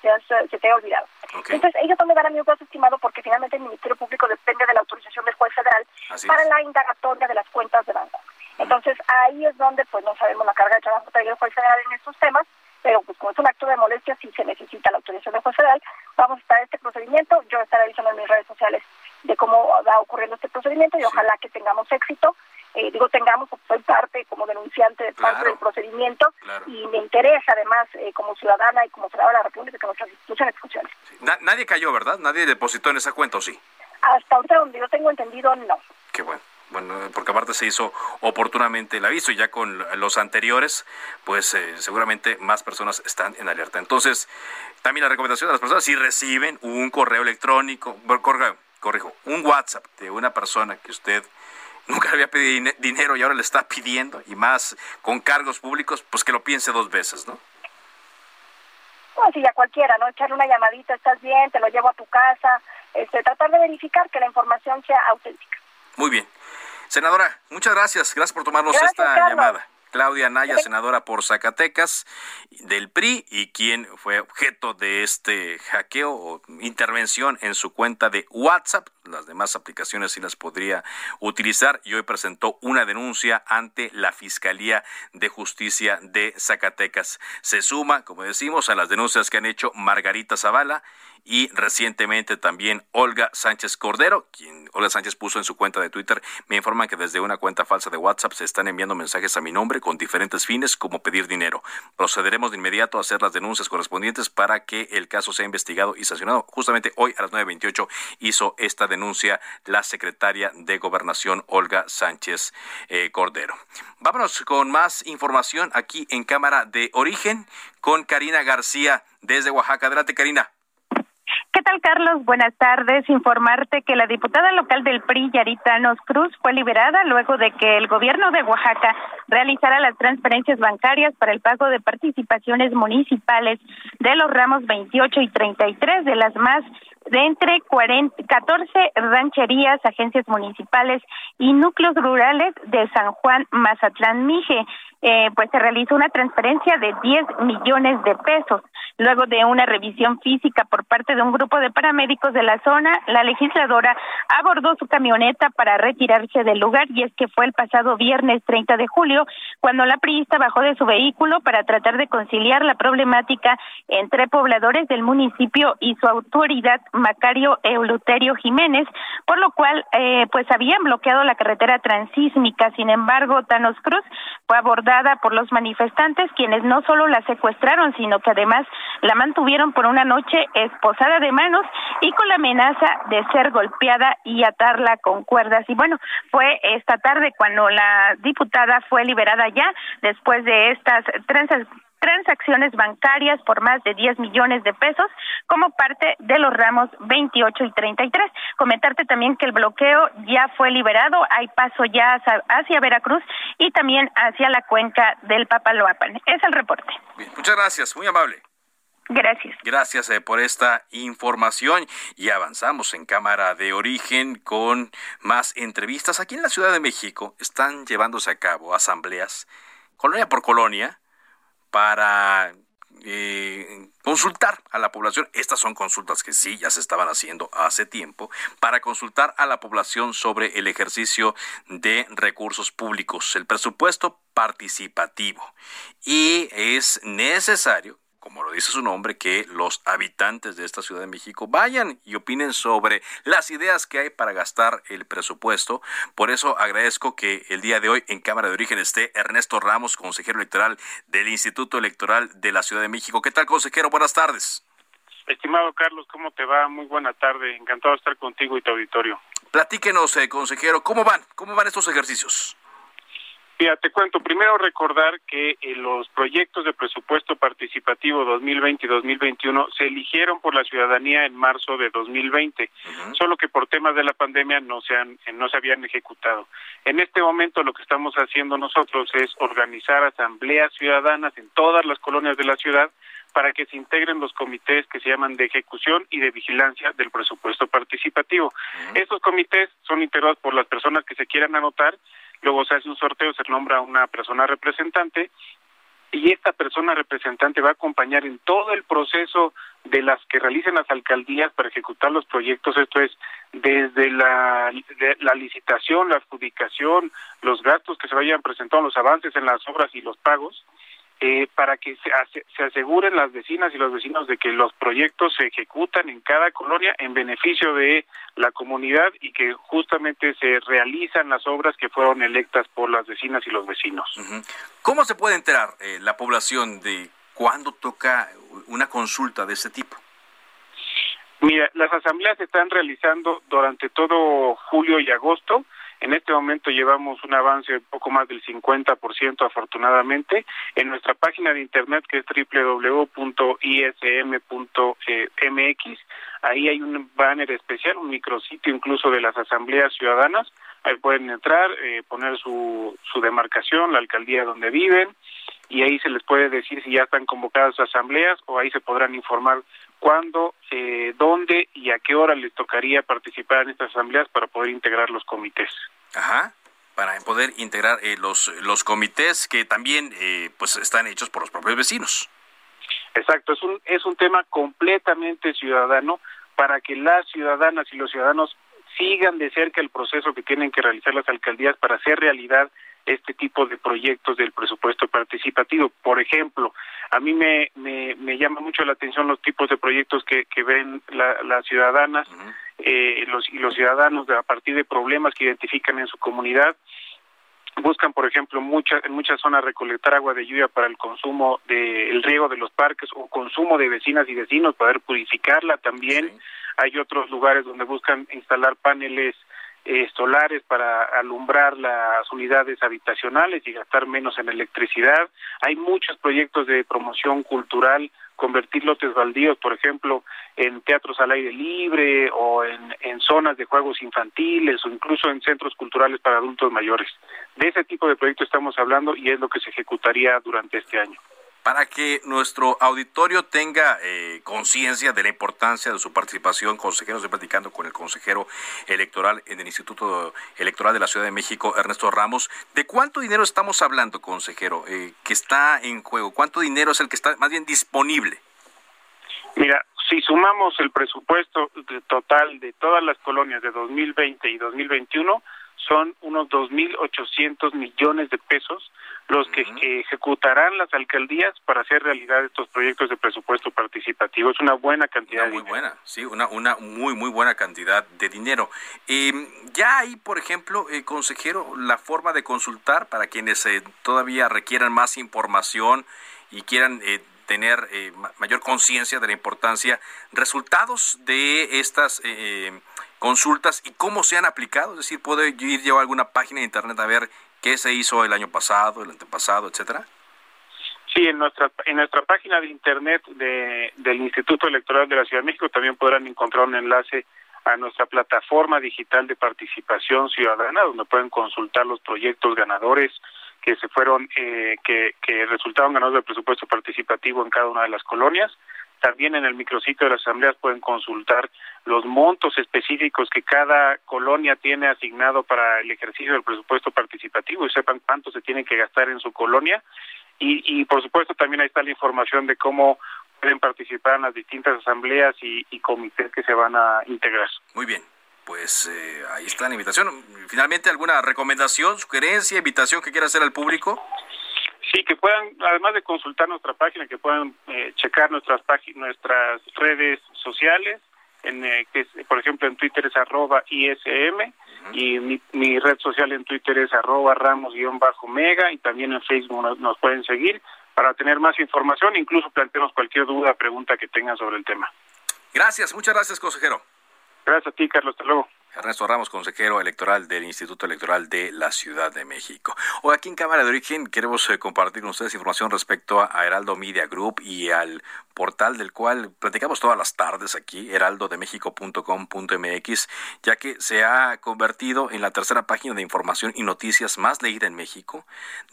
se, te haya olvidado. Entonces, ellos no me mí un plazo estimado porque finalmente el Ministerio Público depende de la autorización del juez federal para la indagatoria de las cuentas de banco. Entonces, ahí es donde pues no sabemos la carga de trabajo que trae el juez federal en estos temas pero pues como es un acto de molestia, si se necesita la autorización del juez federal, vamos a estar este procedimiento, yo estaré avisando en mis redes sociales de cómo va ocurriendo este procedimiento y ojalá que tengamos éxito. Eh, digo tengamos, porque soy parte como denunciante de parte del procedimiento y me interesa además eh, como ciudadana y como ciudadana de la República que nuestras instituciones funcionen. nadie cayó, ¿verdad? Nadie depositó en esa cuenta, ¿o sí? Hasta ahorita donde yo tengo entendido, no. Qué bueno bueno, porque aparte se hizo oportunamente el aviso y ya con los anteriores, pues eh, seguramente más personas están en alerta. Entonces, también la recomendación de las personas, si reciben un correo electrónico, correo, corrijo, un WhatsApp de una persona que usted nunca le había pedido dinero y ahora le está pidiendo, y más con cargos públicos, pues que lo piense dos veces, ¿no? Pues sí, a cualquiera, ¿no? Echarle una llamadita, estás bien, te lo llevo a tu casa, este, tratar de verificar que la información sea auténtica. Muy bien. Senadora, muchas gracias. Gracias por tomarnos esta llamada. Claudia Naya, senadora por Zacatecas del PRI y quien fue objeto de este hackeo o intervención en su cuenta de WhatsApp. las demás aplicaciones sí las podría utilizar y hoy presentó una denuncia ante la Fiscalía de Justicia de Zacatecas. Se suma, como decimos, a las denuncias que han hecho Margarita Zavala y recientemente también Olga Sánchez Cordero, quien Olga Sánchez puso en su cuenta de Twitter, me informan que desde una cuenta falsa de WhatsApp se están enviando mensajes a mi nombre con diferentes fines como pedir dinero. Procederemos de inmediato a hacer las denuncias correspondientes para que el caso sea investigado y sancionado. Justamente hoy a las 9.28 hizo esta denuncia la secretaria de Gobernación Olga Sánchez eh, Cordero. Vámonos con más información aquí en Cámara de Origen con Karina García desde Oaxaca. Adelante, Karina. ¿Qué tal, Carlos? Buenas tardes. Informarte que la diputada local del PRI, Yarita Cruz, fue liberada luego de que el gobierno de Oaxaca realizara las transferencias bancarias para el pago de participaciones municipales de los ramos 28 y 33 de las más de entre 40, 14 rancherías, agencias municipales y núcleos rurales de San Juan, Mazatlán, Mije. Eh, pues se realizó una transferencia de 10 millones de pesos. Luego de una revisión física por parte de un grupo de paramédicos de la zona, la legisladora abordó su camioneta para retirarse del lugar y es que fue el pasado viernes 30 de julio cuando la priista bajó de su vehículo para tratar de conciliar la problemática entre pobladores del municipio y su autoridad Macario Euluterio Jiménez, por lo cual eh, pues habían bloqueado la carretera transísmica. Sin embargo, Thanos Cruz fue por los manifestantes quienes no solo la secuestraron, sino que además la mantuvieron por una noche esposada de manos y con la amenaza de ser golpeada y atarla con cuerdas. Y bueno, fue esta tarde cuando la diputada fue liberada ya después de estas transacciones bancarias por más de 10 millones de pesos como parte de los ramos 28 y 33. Comentarte también que el bloqueo ya fue liberado, hay paso ya hacia Veracruz y también hacia la cuenca del Papaloapan. Es el reporte. muchas gracias, muy amable. Gracias. Gracias eh, por esta información y avanzamos en Cámara de Origen con más entrevistas. Aquí en la Ciudad de México están llevándose a cabo asambleas, colonia por colonia, para eh, consultar a la población. Estas son consultas que sí ya se estaban haciendo hace tiempo para consultar a la población sobre el ejercicio de recursos públicos, el presupuesto participativo. Y es necesario como lo dice su nombre, que los habitantes de esta Ciudad de México vayan y opinen sobre las ideas que hay para gastar el presupuesto. Por eso agradezco que el día de hoy en Cámara de Origen esté Ernesto Ramos, consejero electoral del Instituto Electoral de la Ciudad de México. ¿Qué tal, consejero? Buenas tardes. Estimado Carlos, ¿cómo te va? Muy buena tarde. Encantado de estar contigo y tu auditorio. Platíquenos, eh, consejero, ¿cómo van? ¿Cómo van estos ejercicios? Mira, te cuento, primero recordar que eh, los proyectos de presupuesto participativo 2020 y 2021 se eligieron por la ciudadanía en marzo de 2020, solo que por temas de la pandemia no se, han, no se habían ejecutado. En este momento lo que estamos haciendo nosotros es organizar asambleas ciudadanas en todas las colonias de la ciudad para que se integren los comités que se llaman de ejecución y de vigilancia del presupuesto participativo. Estos comités son integrados por las personas que se quieran anotar luego se hace un sorteo, se nombra una persona representante y esta persona representante va a acompañar en todo el proceso de las que realicen las alcaldías para ejecutar los proyectos, esto es desde la, la licitación, la adjudicación, los gastos que se vayan presentando, los avances en las obras y los pagos, eh, para que se, se, aseguren las vecinas y los vecinos de que los proyectos se ejecutan en cada colonia en beneficio de la comunidad y que justamente se realizan las obras que fueron electas por las vecinas y los vecinos. ¿Cómo se puede enterar eh, la población de cuándo toca una consulta de este tipo? Mira, las asambleas se están realizando durante todo julio y agosto en este momento llevamos un avance de poco más del 50% afortunadamente. En nuestra página de internet que es www.ism.mx, ahí hay un banner especial, un micrositio incluso de las asambleas ciudadanas. Ahí pueden entrar, eh, poner su, su demarcación, la alcaldía donde viven, y ahí se les puede decir si ya están convocadas asambleas o ahí se podrán informar cuándo, eh, dónde y a qué hora les tocaría participar en estas asambleas para poder integrar los comités. Ajá para poder integrar eh, los los comités que también eh, pues están hechos por los propios vecinos. Exacto, es un es un tema completamente ciudadano para que las ciudadanas y los ciudadanos sigan de cerca el proceso que tienen que realizar las alcaldías para hacer realidad este tipo de proyectos del presupuesto participativo. Por ejemplo, a mí me, me, me llama mucho la atención los tipos de proyectos que, que ven las ciudadanas eh, los, y los ciudadanos a partir de problemas que identifican en su comunidad buscan, por ejemplo, mucha, en muchas zonas recolectar agua de lluvia para el consumo del riego de los parques o consumo de vecinas y vecinos, poder purificarla también. Hay otros lugares donde buscan instalar paneles eh, solares para alumbrar las unidades habitacionales y gastar menos en electricidad. Hay muchos proyectos de promoción cultural, convertir lotes baldíos, por ejemplo, en teatros al aire libre o en, en zonas de juegos infantiles o incluso en centros culturales para adultos mayores. De ese tipo de proyectos estamos hablando y es lo que se ejecutaría durante este año para que nuestro auditorio tenga eh, conciencia de la importancia de su participación, consejero, estoy platicando con el consejero electoral en el Instituto Electoral de la Ciudad de México, Ernesto Ramos. ¿De cuánto dinero estamos hablando, consejero, eh, que está en juego? ¿Cuánto dinero es el que está más bien disponible? Mira, si sumamos el presupuesto total de todas las colonias de 2020 y 2021, son unos 2.800 millones de pesos los que ejecutarán las alcaldías para hacer realidad estos proyectos de presupuesto participativo. Es una buena cantidad muy buena, sí, una, una muy, muy buena cantidad de dinero. Eh, ya hay, por ejemplo, eh, consejero, la forma de consultar para quienes eh, todavía requieran más información y quieran eh, tener eh, mayor conciencia de la importancia, resultados de estas consultas y cómo se han aplicado. Es decir, puedo ir a alguna página de internet a ver qué se hizo el año pasado, el antepasado, etcétera. Sí, en nuestra en nuestra página de internet de, del Instituto Electoral de la Ciudad de México también podrán encontrar un enlace a nuestra plataforma digital de participación ciudadana, donde pueden consultar los proyectos ganadores que se fueron, eh, que, que resultaron ganadores del presupuesto participativo en cada una de las colonias. También en el micrositio de las asambleas pueden consultar los montos específicos que cada colonia tiene asignado para el ejercicio del presupuesto participativo y sepan cuánto se tiene que gastar en su colonia. Y, y por supuesto también ahí está la información de cómo pueden participar en las distintas asambleas y, comités que se van a integrar. Muy bien, pues eh, ahí está la invitación. Finalmente, ¿alguna recomendación, sugerencia, invitación que quiera hacer al público? Sí, que puedan, además de consultar nuestra página, que puedan eh, checar nuestras nuestras redes sociales, en eh, que por ejemplo en Twitter es arroba ISM y mi, red social en Twitter es arroba ramos-mega y también en Facebook nos, pueden seguir para tener más información, incluso plantearnos cualquier duda, pregunta que tengan sobre el tema. Gracias, muchas gracias, consejero. Gracias a ti, Carlos. Hasta luego. Ernesto Ramos, consejero electoral del Instituto Electoral de la Ciudad de México. Hoy aquí en Cámara de Origen queremos eh, compartir con ustedes información respecto a Heraldo Media Group y al portal del cual platicamos todas las tardes aquí, heraldodemexico.com.mx, ya que se ha convertido en la tercera página de información y noticias más leída en México.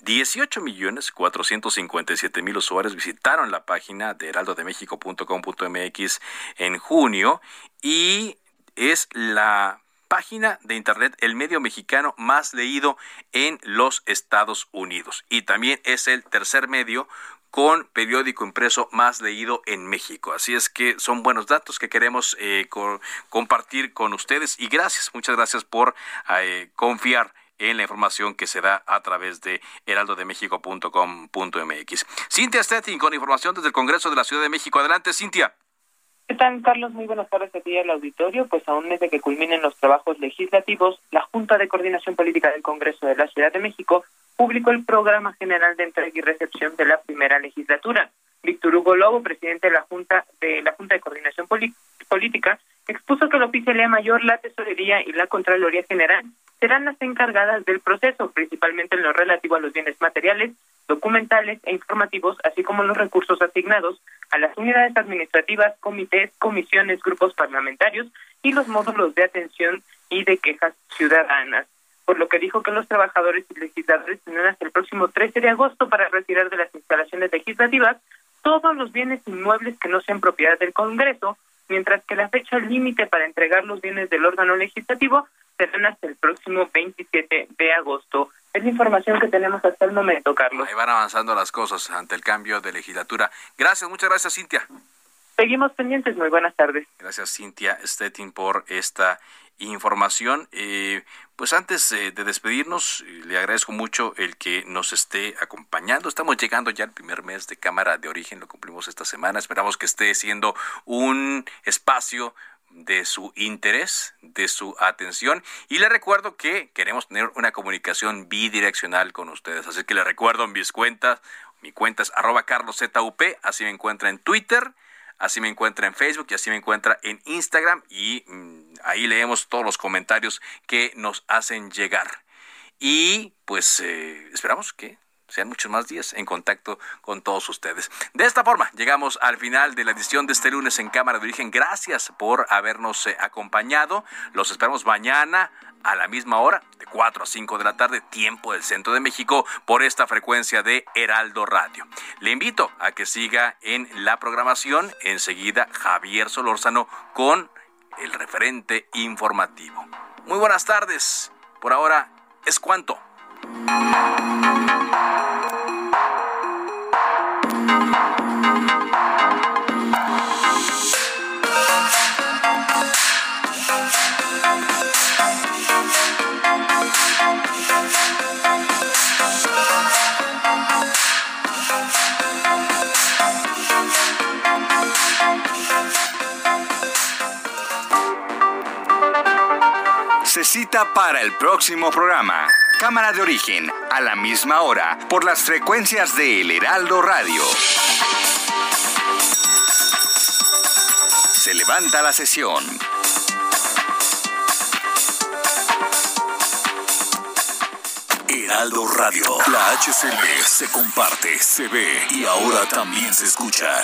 18 millones 457 mil usuarios visitaron la página de heraldodemexico.com.mx en junio y es la página de Internet, el medio mexicano más leído en los Estados Unidos. Y también es el tercer medio con periódico impreso más leído en México. Así es que son buenos datos que queremos eh, compartir con ustedes y gracias, muchas gracias por eh, confiar en la información que se da a través de heraldodemexico.com.mx. Cintia Stettin con información desde el Congreso de la Ciudad de México. Adelante, Cintia. ¿Qué tal, Carlos? Muy buenas tardes a ti al auditorio. Pues a un mes de que culminen los trabajos legislativos, la Junta de Coordinación Política del Congreso de la Ciudad de México publicó el Programa General de Entrega y Recepción de la primera legislatura. Víctor Hugo Lobo, presidente de la Junta de la Junta de Coordinación Política, expuso que la Oficialía Mayor, la Tesorería y la Contraloría General serán las encargadas del proceso, principalmente en lo relativo a los bienes materiales, documentales e informativos, así como los recursos asignados a las unidades administrativas, comités, comisiones, grupos parlamentarios y los módulos de atención y de quejas ciudadanas. Por lo que dijo que los trabajadores y legisladores tendrán hasta el próximo 13 de agosto para retirar de las instalaciones legislativas todos los bienes inmuebles que no sean propiedad del Congreso, mientras que la fecha límite para entregar los bienes del órgano legislativo serán hasta el próximo 27 de agosto. Es la información que tenemos hasta el momento, Carlos. Ahí van avanzando las cosas ante el cambio de legislatura. Gracias, muchas gracias, Cintia. Seguimos pendientes. Muy buenas tardes. Gracias, Cintia Stettin, por esta información. Eh, pues antes de despedirnos, le agradezco mucho el que nos esté acompañando. Estamos llegando ya al primer mes de Cámara de Origen, lo cumplimos esta semana. Esperamos que esté siendo un espacio de su interés, de su atención. Y le recuerdo que queremos tener una comunicación bidireccional con ustedes. Así que le recuerdo mis cuentas. Mi cuenta es arroba carloszup, así me encuentra en Twitter así me encuentra en Facebook y así me encuentra en Instagram y mm, ahí leemos todos los comentarios que nos hacen llegar. Y pues eh, esperamos que sean muchos más días en contacto con todos ustedes. De esta forma, llegamos al final de la edición de este lunes en Cámara de Origen. Gracias por habernos eh, acompañado. Los esperamos mañana a la misma hora, de 4 a 5 de la tarde, tiempo del centro de México, por esta frecuencia de Heraldo Radio. Le invito a que siga en la programación. Enseguida, Javier Solórzano con el referente informativo. Muy buenas tardes. Por ahora es cuanto. Cita para el próximo programa. Cámara de origen, a la misma hora, por las frecuencias de El Heraldo Radio. Se levanta la sesión. Heraldo Radio, la HCL se comparte, se ve y ahora también se escucha.